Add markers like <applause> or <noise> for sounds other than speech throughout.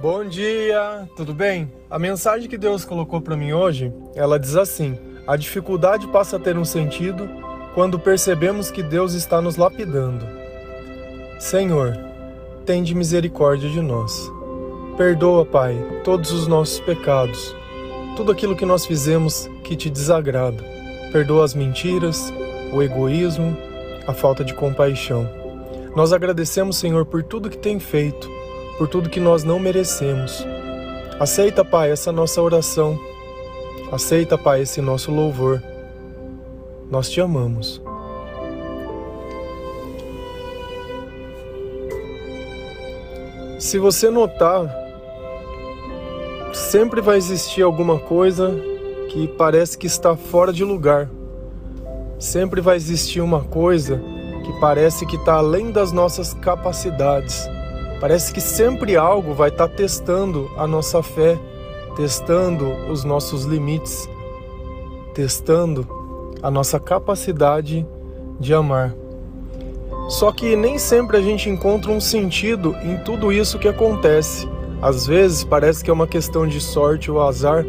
Bom dia, tudo bem? A mensagem que Deus colocou para mim hoje, ela diz assim: a dificuldade passa a ter um sentido quando percebemos que Deus está nos lapidando. Senhor, tende misericórdia de nós. Perdoa, Pai, todos os nossos pecados, tudo aquilo que nós fizemos que te desagrada. Perdoa as mentiras, o egoísmo, a falta de compaixão. Nós agradecemos, Senhor, por tudo que tem feito por tudo que nós não merecemos. Aceita, Pai, essa nossa oração. Aceita, Pai, esse nosso louvor. Nós te amamos. Se você notar, sempre vai existir alguma coisa que parece que está fora de lugar. Sempre vai existir uma coisa que parece que está além das nossas capacidades. Parece que sempre algo vai estar tá testando a nossa fé, testando os nossos limites, testando a nossa capacidade de amar. Só que nem sempre a gente encontra um sentido em tudo isso que acontece. Às vezes parece que é uma questão de sorte ou azar,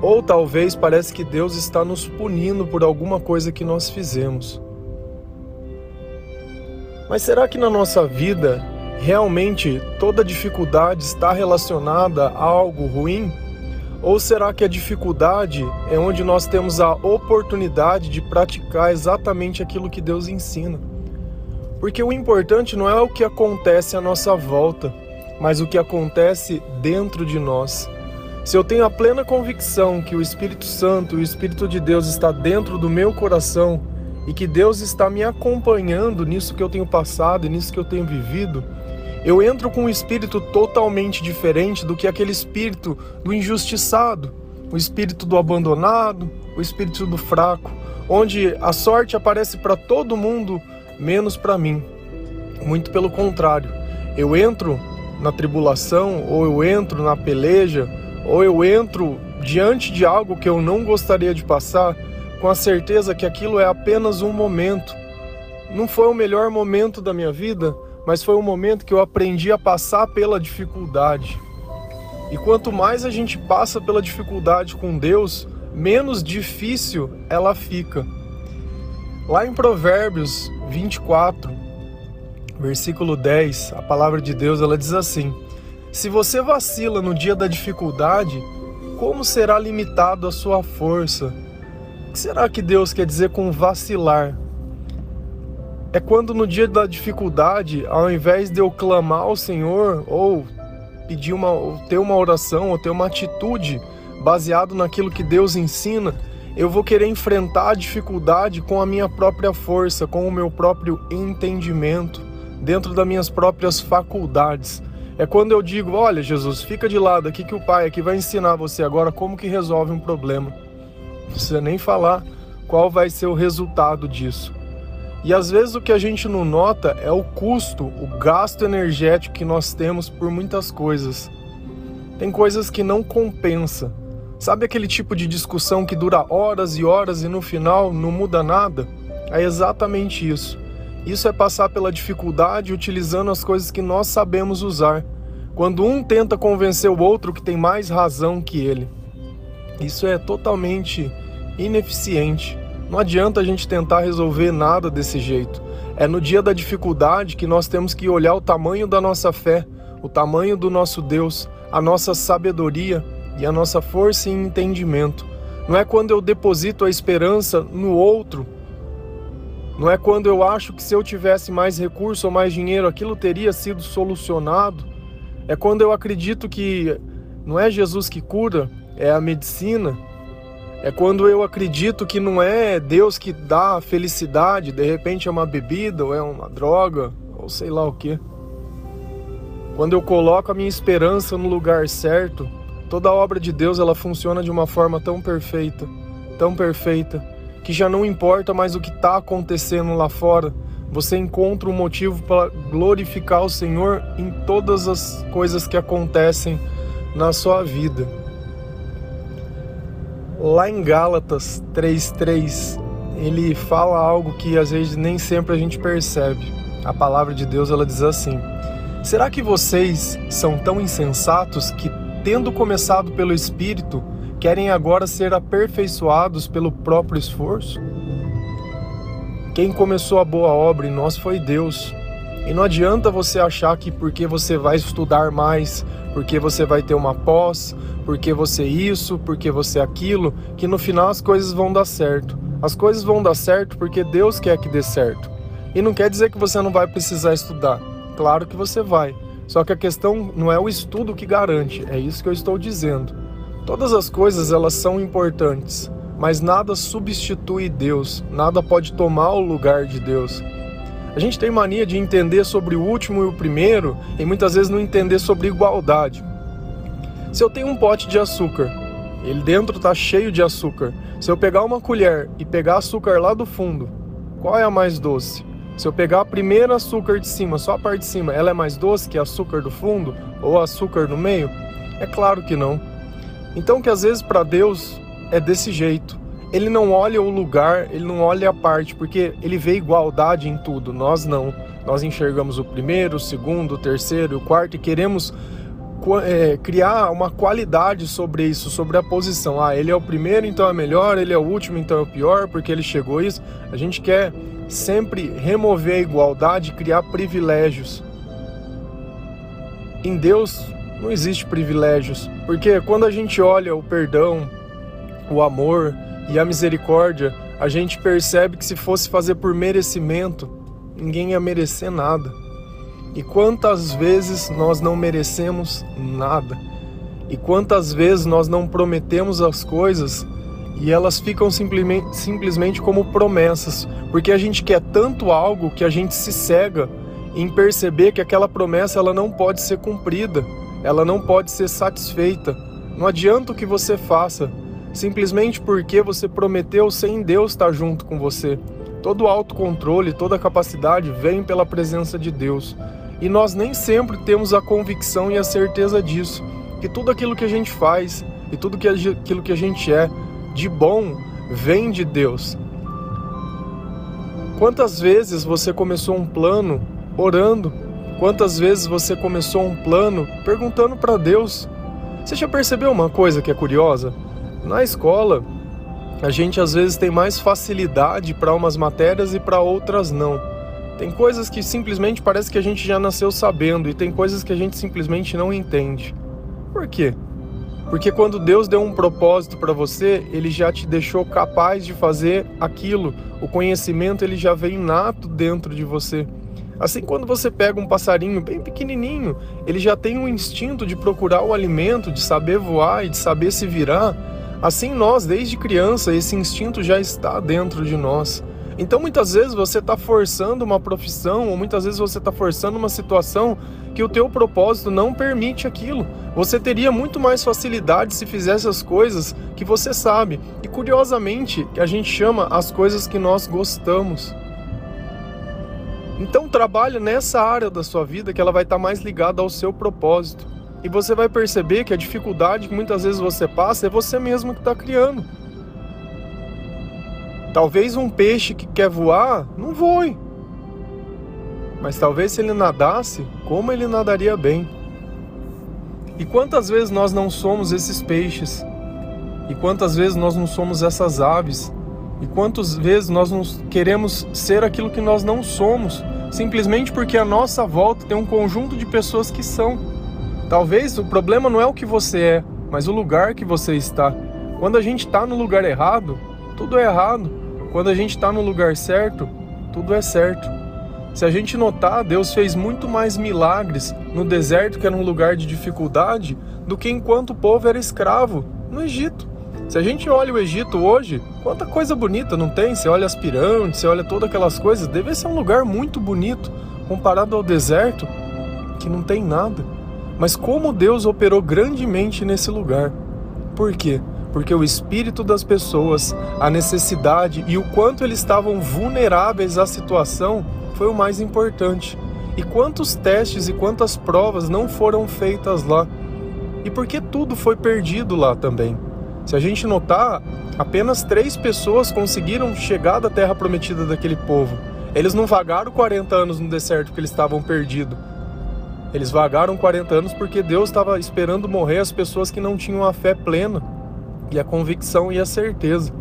ou talvez parece que Deus está nos punindo por alguma coisa que nós fizemos. Mas será que na nossa vida Realmente toda dificuldade está relacionada a algo ruim? Ou será que a dificuldade é onde nós temos a oportunidade de praticar exatamente aquilo que Deus ensina? Porque o importante não é o que acontece à nossa volta, mas o que acontece dentro de nós. Se eu tenho a plena convicção que o Espírito Santo, o Espírito de Deus está dentro do meu coração e que Deus está me acompanhando nisso que eu tenho passado e nisso que eu tenho vivido, eu entro com um espírito totalmente diferente do que aquele espírito do injustiçado, o espírito do abandonado, o espírito do fraco, onde a sorte aparece para todo mundo, menos para mim. Muito pelo contrário, eu entro na tribulação, ou eu entro na peleja, ou eu entro diante de algo que eu não gostaria de passar, com a certeza que aquilo é apenas um momento. Não foi o melhor momento da minha vida, mas foi um momento que eu aprendi a passar pela dificuldade. E quanto mais a gente passa pela dificuldade com Deus, menos difícil ela fica. Lá em Provérbios 24, versículo 10, a palavra de Deus ela diz assim: Se você vacila no dia da dificuldade, como será limitado a sua força? O que será que Deus quer dizer com vacilar? É quando no dia da dificuldade, ao invés de eu clamar ao Senhor ou pedir uma, ou ter uma oração ou ter uma atitude baseado naquilo que Deus ensina, eu vou querer enfrentar a dificuldade com a minha própria força, com o meu próprio entendimento, dentro das minhas próprias faculdades. É quando eu digo, olha Jesus, fica de lado aqui que o Pai aqui vai ensinar você agora como que resolve um problema. Não precisa nem falar qual vai ser o resultado disso. E às vezes o que a gente não nota é o custo, o gasto energético que nós temos por muitas coisas. Tem coisas que não compensa. Sabe aquele tipo de discussão que dura horas e horas e no final não muda nada? É exatamente isso. Isso é passar pela dificuldade utilizando as coisas que nós sabemos usar. Quando um tenta convencer o outro que tem mais razão que ele. Isso é totalmente ineficiente. Não adianta a gente tentar resolver nada desse jeito. É no dia da dificuldade que nós temos que olhar o tamanho da nossa fé, o tamanho do nosso Deus, a nossa sabedoria e a nossa força e entendimento. Não é quando eu deposito a esperança no outro. Não é quando eu acho que se eu tivesse mais recurso ou mais dinheiro aquilo teria sido solucionado. É quando eu acredito que não é Jesus que cura, é a medicina. É quando eu acredito que não é Deus que dá felicidade, de repente é uma bebida ou é uma droga ou sei lá o que. Quando eu coloco a minha esperança no lugar certo, toda a obra de Deus ela funciona de uma forma tão perfeita, tão perfeita, que já não importa mais o que está acontecendo lá fora. Você encontra um motivo para glorificar o Senhor em todas as coisas que acontecem na sua vida. Lá em Gálatas 3:3, ele fala algo que às vezes nem sempre a gente percebe. A palavra de Deus ela diz assim: Será que vocês são tão insensatos que, tendo começado pelo Espírito, querem agora ser aperfeiçoados pelo próprio esforço? Quem começou a boa obra em nós foi Deus. E não adianta você achar que porque você vai estudar mais, porque você vai ter uma pós, porque você isso, porque você aquilo, que no final as coisas vão dar certo. As coisas vão dar certo porque Deus quer que dê certo. E não quer dizer que você não vai precisar estudar. Claro que você vai. Só que a questão não é o estudo que garante, é isso que eu estou dizendo. Todas as coisas elas são importantes, mas nada substitui Deus, nada pode tomar o lugar de Deus. A gente tem mania de entender sobre o último e o primeiro e muitas vezes não entender sobre igualdade. Se eu tenho um pote de açúcar, ele dentro está cheio de açúcar. Se eu pegar uma colher e pegar açúcar lá do fundo, qual é a mais doce? Se eu pegar a primeira açúcar de cima, só a parte de cima, ela é mais doce que açúcar do fundo ou açúcar no meio? É claro que não. Então que às vezes para Deus é desse jeito. Ele não olha o lugar, ele não olha a parte, porque ele vê igualdade em tudo. Nós não. Nós enxergamos o primeiro, o segundo, o terceiro, o quarto e queremos é, criar uma qualidade sobre isso, sobre a posição. Ah, ele é o primeiro, então é melhor, ele é o último, então é o pior, porque ele chegou isso. A gente quer sempre remover a igualdade, criar privilégios. Em Deus, não existe privilégios, porque quando a gente olha o perdão, o amor e a misericórdia, a gente percebe que se fosse fazer por merecimento, ninguém ia merecer nada. E quantas vezes nós não merecemos nada? E quantas vezes nós não prometemos as coisas e elas ficam simplesmente, simplesmente como promessas, porque a gente quer tanto algo que a gente se cega em perceber que aquela promessa ela não pode ser cumprida ela não pode ser satisfeita. Não adianta o que você faça, simplesmente porque você prometeu sem Deus estar junto com você. Todo o autocontrole, toda a capacidade vem pela presença de Deus. E nós nem sempre temos a convicção e a certeza disso, que tudo aquilo que a gente faz e tudo aquilo que a gente é de bom vem de Deus. Quantas vezes você começou um plano orando Quantas vezes você começou um plano perguntando para Deus? Você já percebeu uma coisa que é curiosa? Na escola, a gente às vezes tem mais facilidade para umas matérias e para outras não. Tem coisas que simplesmente parece que a gente já nasceu sabendo e tem coisas que a gente simplesmente não entende. Por quê? Porque quando Deus deu um propósito para você, ele já te deixou capaz de fazer aquilo. O conhecimento ele já vem nato dentro de você. Assim, quando você pega um passarinho bem pequenininho, ele já tem um instinto de procurar o alimento, de saber voar e de saber se virar. Assim, nós, desde criança, esse instinto já está dentro de nós. Então, muitas vezes você está forçando uma profissão, ou muitas vezes você está forçando uma situação que o teu propósito não permite aquilo. Você teria muito mais facilidade se fizesse as coisas que você sabe. E curiosamente, a gente chama as coisas que nós gostamos. Então trabalhe nessa área da sua vida que ela vai estar mais ligada ao seu propósito. E você vai perceber que a dificuldade que muitas vezes você passa é você mesmo que está criando. Talvez um peixe que quer voar não voe. Mas talvez se ele nadasse, como ele nadaria bem. E quantas vezes nós não somos esses peixes? E quantas vezes nós não somos essas aves e quantas vezes nós não queremos ser aquilo que nós não somos, simplesmente porque a nossa volta tem um conjunto de pessoas que são. Talvez o problema não é o que você é, mas o lugar que você está. Quando a gente está no lugar errado, tudo é errado. Quando a gente está no lugar certo, tudo é certo. Se a gente notar, Deus fez muito mais milagres no deserto, que era um lugar de dificuldade, do que enquanto o povo era escravo no Egito. Se a gente olha o Egito hoje, quanta coisa bonita não tem? Você olha as pirâmides, você olha todas aquelas coisas, deve ser um lugar muito bonito comparado ao deserto, que não tem nada. Mas como Deus operou grandemente nesse lugar? Por quê? Porque o espírito das pessoas, a necessidade e o quanto eles estavam vulneráveis à situação foi o mais importante. E quantos testes e quantas provas não foram feitas lá? E por que tudo foi perdido lá também? Se a gente notar, apenas três pessoas conseguiram chegar da terra prometida daquele povo. Eles não vagaram 40 anos no deserto porque eles estavam perdidos. Eles vagaram 40 anos porque Deus estava esperando morrer as pessoas que não tinham a fé plena e a convicção e a certeza.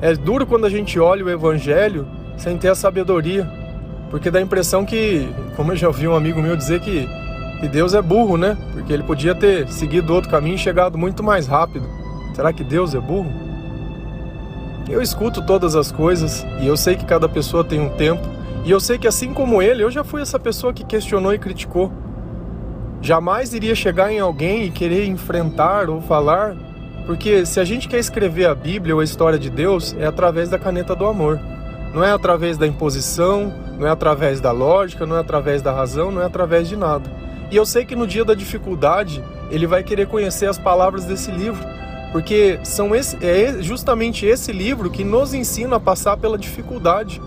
É duro quando a gente olha o evangelho sem ter a sabedoria, porque dá a impressão que, como eu já ouvi um amigo meu dizer que, que Deus é burro, né? Porque ele podia ter seguido outro caminho e chegado muito mais rápido. Será que Deus é burro? Eu escuto todas as coisas e eu sei que cada pessoa tem um tempo, e eu sei que assim como ele, eu já fui essa pessoa que questionou e criticou. Jamais iria chegar em alguém e querer enfrentar ou falar, porque se a gente quer escrever a Bíblia ou a história de Deus, é através da caneta do amor. Não é através da imposição, não é através da lógica, não é através da razão, não é através de nada. E eu sei que no dia da dificuldade, ele vai querer conhecer as palavras desse livro porque são esse, é justamente esse livro que nos ensina a passar pela dificuldade.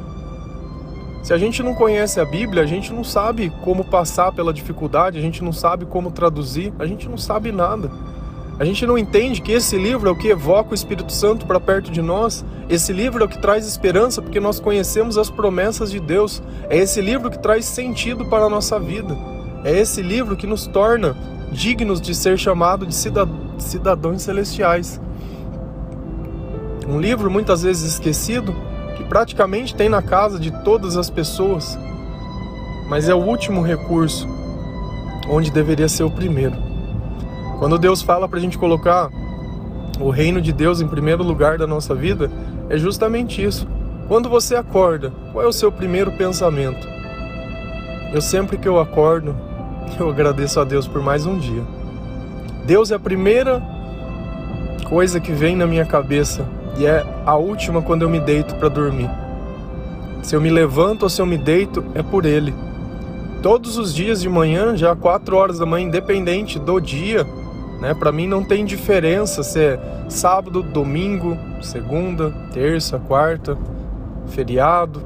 Se a gente não conhece a Bíblia, a gente não sabe como passar pela dificuldade, a gente não sabe como traduzir, a gente não sabe nada. A gente não entende que esse livro é o que evoca o Espírito Santo para perto de nós. Esse livro é o que traz esperança porque nós conhecemos as promessas de Deus. É esse livro que traz sentido para a nossa vida. É esse livro que nos torna dignos de ser chamado de cidadãos celestiais. Um livro muitas vezes esquecido, que praticamente tem na casa de todas as pessoas, mas é o último recurso, onde deveria ser o primeiro. Quando Deus fala para a gente colocar o reino de Deus em primeiro lugar da nossa vida, é justamente isso. Quando você acorda, qual é o seu primeiro pensamento? Eu sempre que eu acordo, <laughs> eu agradeço a Deus por mais um dia. Deus é a primeira coisa que vem na minha cabeça e é a última quando eu me deito para dormir. Se eu me levanto ou se eu me deito, é por Ele. Todos os dias de manhã, já 4 horas da manhã, independente do dia, né? Para mim não tem diferença se é sábado, domingo, segunda, terça, quarta, feriado,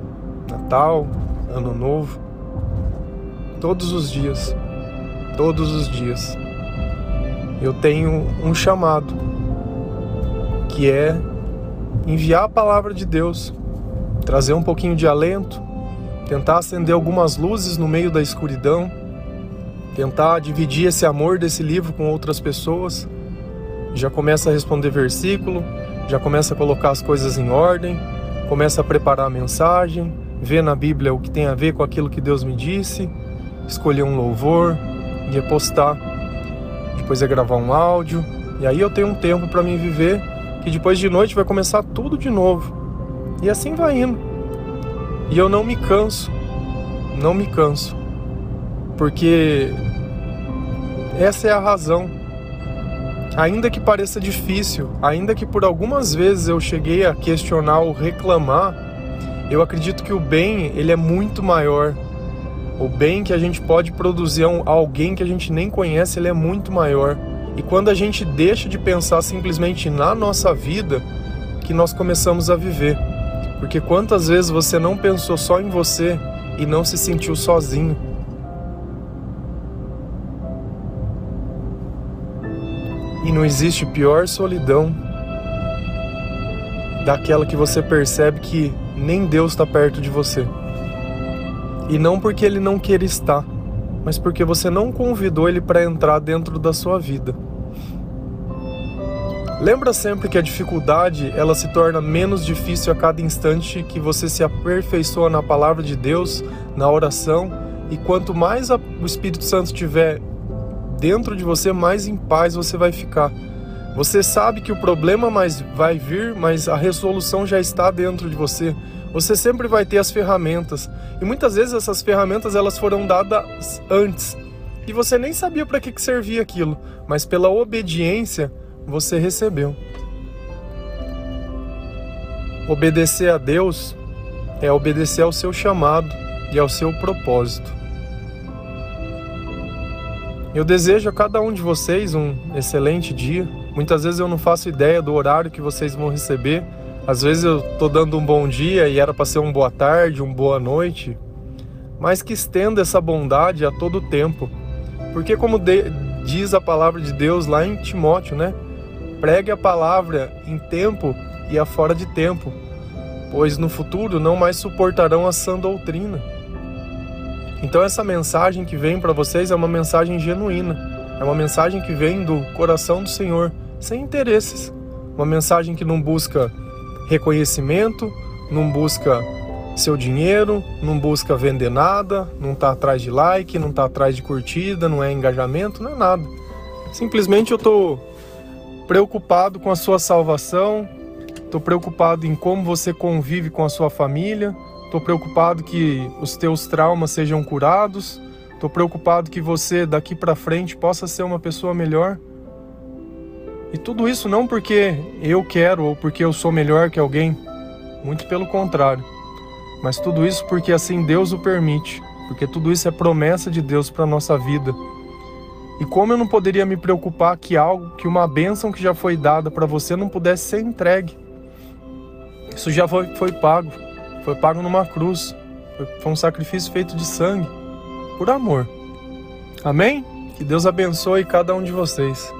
Natal, Ano Novo. Todos os dias todos os dias. Eu tenho um chamado, que é enviar a palavra de Deus, trazer um pouquinho de alento, tentar acender algumas luzes no meio da escuridão, tentar dividir esse amor desse livro com outras pessoas. Já começa a responder versículo, já começa a colocar as coisas em ordem, começa a preparar a mensagem, ver na Bíblia o que tem a ver com aquilo que Deus me disse, escolher um louvor, ia postar, depois ia gravar um áudio, e aí eu tenho um tempo para mim viver, que depois de noite vai começar tudo de novo. E assim vai indo. E eu não me canso, não me canso, porque essa é a razão. Ainda que pareça difícil, ainda que por algumas vezes eu cheguei a questionar ou reclamar, eu acredito que o bem ele é muito maior o bem que a gente pode produzir a alguém que a gente nem conhece, ele é muito maior. E quando a gente deixa de pensar simplesmente na nossa vida, que nós começamos a viver. Porque quantas vezes você não pensou só em você e não se sentiu sozinho? E não existe pior solidão daquela que você percebe que nem Deus está perto de você. E não porque ele não queira estar, mas porque você não convidou ele para entrar dentro da sua vida. Lembra sempre que a dificuldade ela se torna menos difícil a cada instante que você se aperfeiçoa na palavra de Deus, na oração, e quanto mais a, o Espírito Santo estiver dentro de você, mais em paz você vai ficar. Você sabe que o problema mais vai vir, mas a resolução já está dentro de você. Você sempre vai ter as ferramentas. E muitas vezes essas ferramentas elas foram dadas antes. E você nem sabia para que, que servia aquilo, mas pela obediência você recebeu. Obedecer a Deus é obedecer ao seu chamado e ao seu propósito. Eu desejo a cada um de vocês um excelente dia. Muitas vezes eu não faço ideia do horário que vocês vão receber, às vezes eu tô dando um bom dia e era para ser um boa tarde, um boa noite, mas que estenda essa bondade a todo tempo. Porque como de, diz a palavra de Deus lá em Timóteo, né? Pregue a palavra em tempo e a fora de tempo, pois no futuro não mais suportarão a sã doutrina. Então essa mensagem que vem para vocês é uma mensagem genuína, é uma mensagem que vem do coração do Senhor, sem interesses. Uma mensagem que não busca reconhecimento, não busca seu dinheiro, não busca vender nada, não está atrás de like, não está atrás de curtida, não é engajamento, não é nada. Simplesmente eu estou preocupado com a sua salvação, estou preocupado em como você convive com a sua família, estou preocupado que os teus traumas sejam curados, estou preocupado que você daqui para frente possa ser uma pessoa melhor. E tudo isso não porque eu quero ou porque eu sou melhor que alguém, muito pelo contrário. Mas tudo isso porque assim Deus o permite, porque tudo isso é promessa de Deus para nossa vida. E como eu não poderia me preocupar que algo, que uma bênção que já foi dada para você não pudesse ser entregue? Isso já foi, foi pago, foi pago numa cruz, foi, foi um sacrifício feito de sangue, por amor. Amém? Que Deus abençoe cada um de vocês.